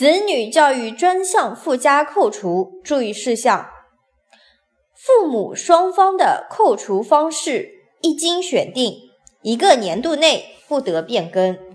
子女教育专项附加扣除注意事项。父母双方的扣除方式一经选定一个年度内不得变更。